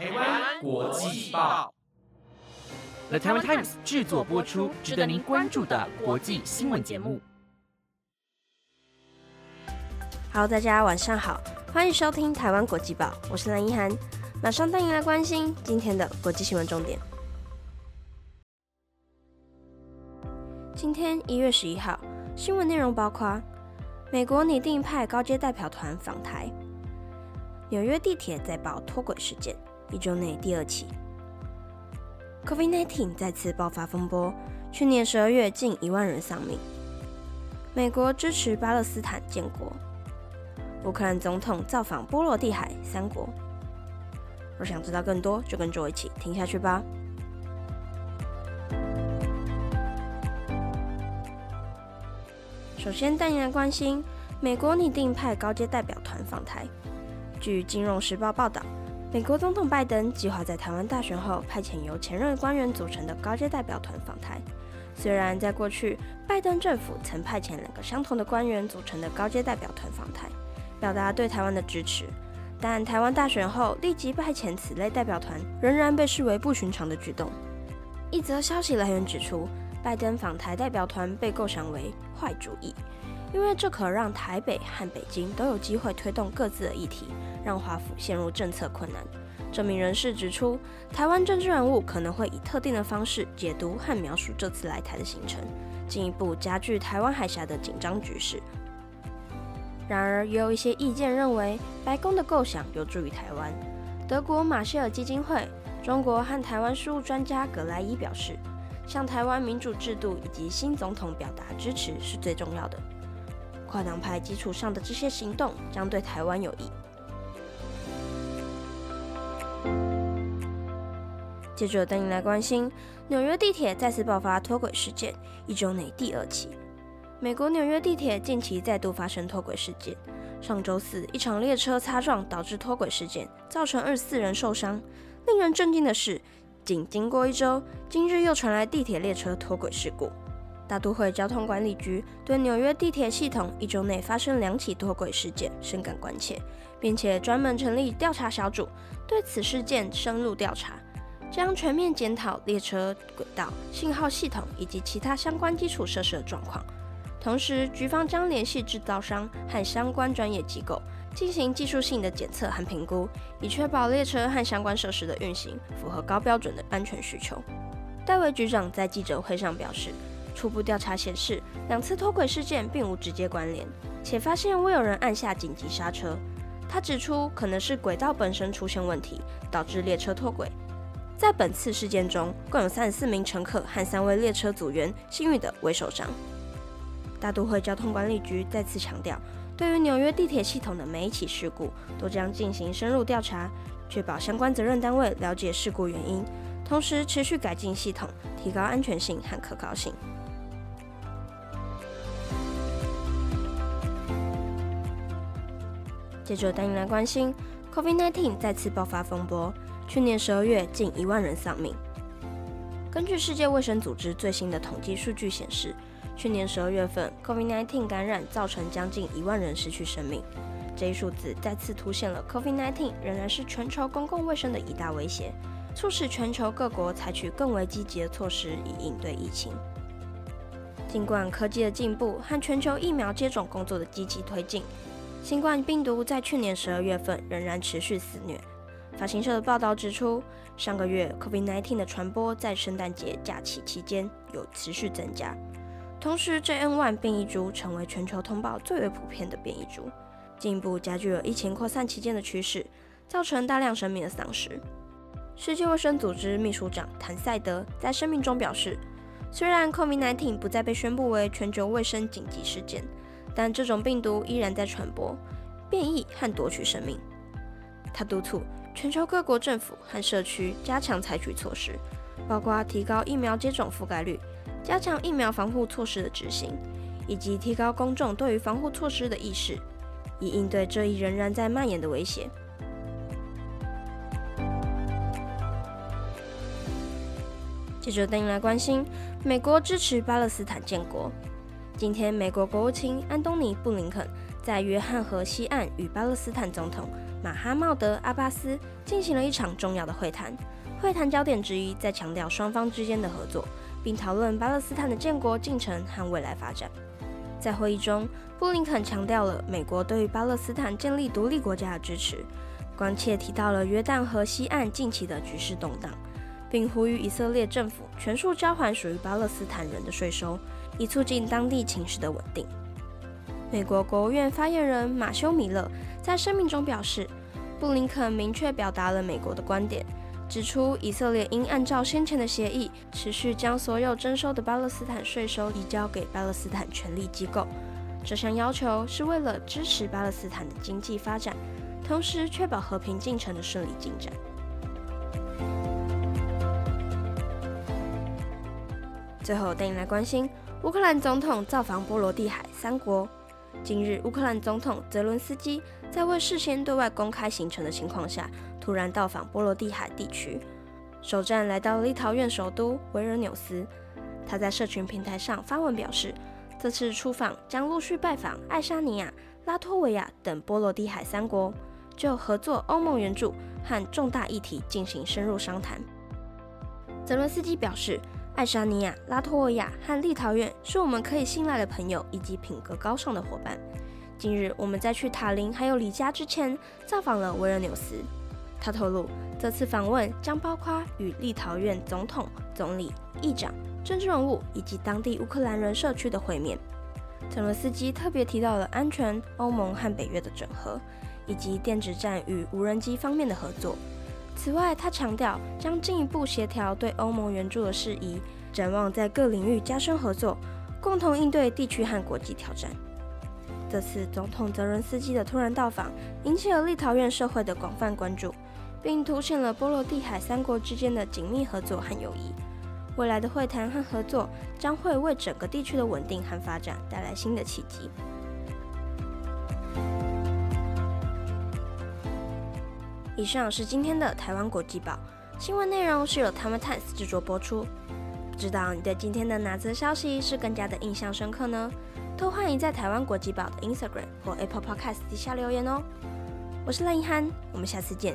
台湾国际报，The Taiwan Times 制作播出，值得您关注的国际新闻节目。Hello，大家晚上好，欢迎收听台湾国际报，我是蓝一涵，马上带您来关心今天的国际新闻重点。今天一月十一号，新闻内容包括美国拟定派高阶代表团访台。纽约地铁再爆脱轨事件，一周内第二起。COVID-19 再次爆发风波，去年十二月近一万人丧命。美国支持巴勒斯坦建国。乌克兰总统造访波罗的海三国。若想知道更多，就跟着我一起听下去吧。首先带您来关心，美国拟定派高阶代表团访台。据《金融时报》报道，美国总统拜登计划在台湾大选后派遣由前任官员组成的高阶代表团访台。虽然在过去，拜登政府曾派遣两个相同的官员组成的高阶代表团访台，表达对台湾的支持，但台湾大选后立即派遣此类代表团，仍然被视为不寻常的举动。一则消息来源指出，拜登访台代表团被构想为坏主意。因为这可让台北和北京都有机会推动各自的议题，让华府陷入政策困难。这名人士指出，台湾政治人物可能会以特定的方式解读和描述这次来台的行程，进一步加剧台湾海峡的紧张局势。然而，也有一些意见认为，白宫的构想有助于台湾。德国马歇尔基金会中国和台湾事务专家葛莱伊表示，向台湾民主制度以及新总统表达支持是最重要的。跨党派基础上的这些行动将对台湾有益。接着带你来关心纽约地铁再次爆发脱轨事件，一周内第二起。美国纽约地铁近期再度发生脱轨事件。上周四，一场列车擦撞导致脱轨事件，造成二十四人受伤。令人震惊的是，仅经过一周，今日又传来地铁列车脱轨事故。大都会交通管理局对纽约地铁系统一周内发生两起脱轨事件深感关切，并且专门成立调查小组，对此事件深入调查，将全面检讨列车轨道、信号系统以及其他相关基础设施的状况。同时，局方将联系制造商和相关专业机构，进行技术性的检测和评估，以确保列车和相关设施的运行符合高标准的安全需求。戴维局长在记者会上表示。初步调查显示，两次脱轨事件并无直接关联，且发现未有人按下紧急刹车。他指出，可能是轨道本身出现问题，导致列车脱轨。在本次事件中，共有三十四名乘客和三位列车组员幸运的未受伤。大都会交通管理局再次强调，对于纽约地铁系统的每一起事故，都将进行深入调查，确保相关责任单位了解事故原因，同时持续改进系统，提高安全性和可靠性。接着带您来关心，COVID-19 再次爆发风波。去年十二月，近一万人丧命。根据世界卫生组织最新的统计数据显示，去年十二月份，COVID-19 感染造成将近一万人失去生命。这一数字再次凸显了 COVID-19 仍然是全球公共卫生的一大威胁，促使全球各国采取更为积极的措施以应对疫情。尽管科技的进步和全球疫苗接种工作的积极推进，新冠病毒在去年十二月份仍然持续肆虐。法新社的报道指出，上个月 COVID-19 的传播在圣诞节假期期间有持续增加，同时 JN.1 变异株成为全球通报最为普遍的变异株，进一步加剧了疫情扩散期间的趋势，造成大量生命的丧失。世界卫生组织秘书长谭赛德在声明中表示，虽然 COVID-19 不再被宣布为全球卫生紧急事件。但这种病毒依然在传播、变异和夺取生命。他督促全球各国政府和社区加强采取措施，包括提高疫苗接种覆盖率、加强疫苗防护措施的执行，以及提高公众对于防护措施的意识，以应对这一仍然在蔓延的威胁。接着，带您来关心美国支持巴勒斯坦建国。今天，美国国务卿安东尼·布林肯在约翰河西岸与巴勒斯坦总统马哈茂德·阿巴斯进行了一场重要的会谈。会谈焦点之一在强调双方之间的合作，并讨论巴勒斯坦的建国进程和未来发展。在会议中，布林肯强调了美国对于巴勒斯坦建立独立国家的支持，关切提到了约旦河西岸近期的局势动荡，并呼吁以色列政府全数交还属于巴勒斯坦人的税收，以促进当地情势的稳定。美国国务院发言人马修·米勒在声明中表示，布林肯明确表达了美国的观点。指出，以色列应按照先前的协议，持续将所有征收的巴勒斯坦税收移交给巴勒斯坦权力机构。这项要求是为了支持巴勒斯坦的经济发展，同时确保和平进程的顺利进展。最后，带你来关心乌克兰总统造访波罗的海三国。今日，乌克兰总统泽伦斯基在未事先对外公开行程的情况下。突然到访波罗的海地区，首站来到立陶宛首都维尔纽斯。他在社群平台上发文表示，这次出访将陆续拜访爱沙尼亚、拉脱维亚等波罗的海三国，就合作欧盟援助和重大议题进行深入商谈。泽伦斯基表示，爱沙尼亚、拉脱维亚和立陶宛是我们可以信赖的朋友以及品格高尚的伙伴。今日我们在去塔林还有里加之前，造访了维尔纽斯。他透露，这次访问将包括与立陶宛总统、总理、议长、政治人物以及当地乌克兰人社区的会面。泽伦斯基特别提到了安全、欧盟和北约的整合，以及电子战与无人机方面的合作。此外，他强调将进一步协调对欧盟援助的事宜，展望在各领域加深合作，共同应对地区和国际挑战。这次总统泽伦斯基的突然到访，引起了立陶宛社会的广泛关注。并凸显了波罗的海三国之间的紧密合作和友谊。未来的会谈和合作将会为整个地区的稳定和发展带来新的契机。以上是今天的台湾国际报新闻内容，是由 Time Times 制作播出。不知道你对今天的哪则消息是更加的印象深刻呢？都欢迎在台湾国际报的 Instagram 或 Apple Podcast 底下留言哦。我是赖一涵，我们下次见。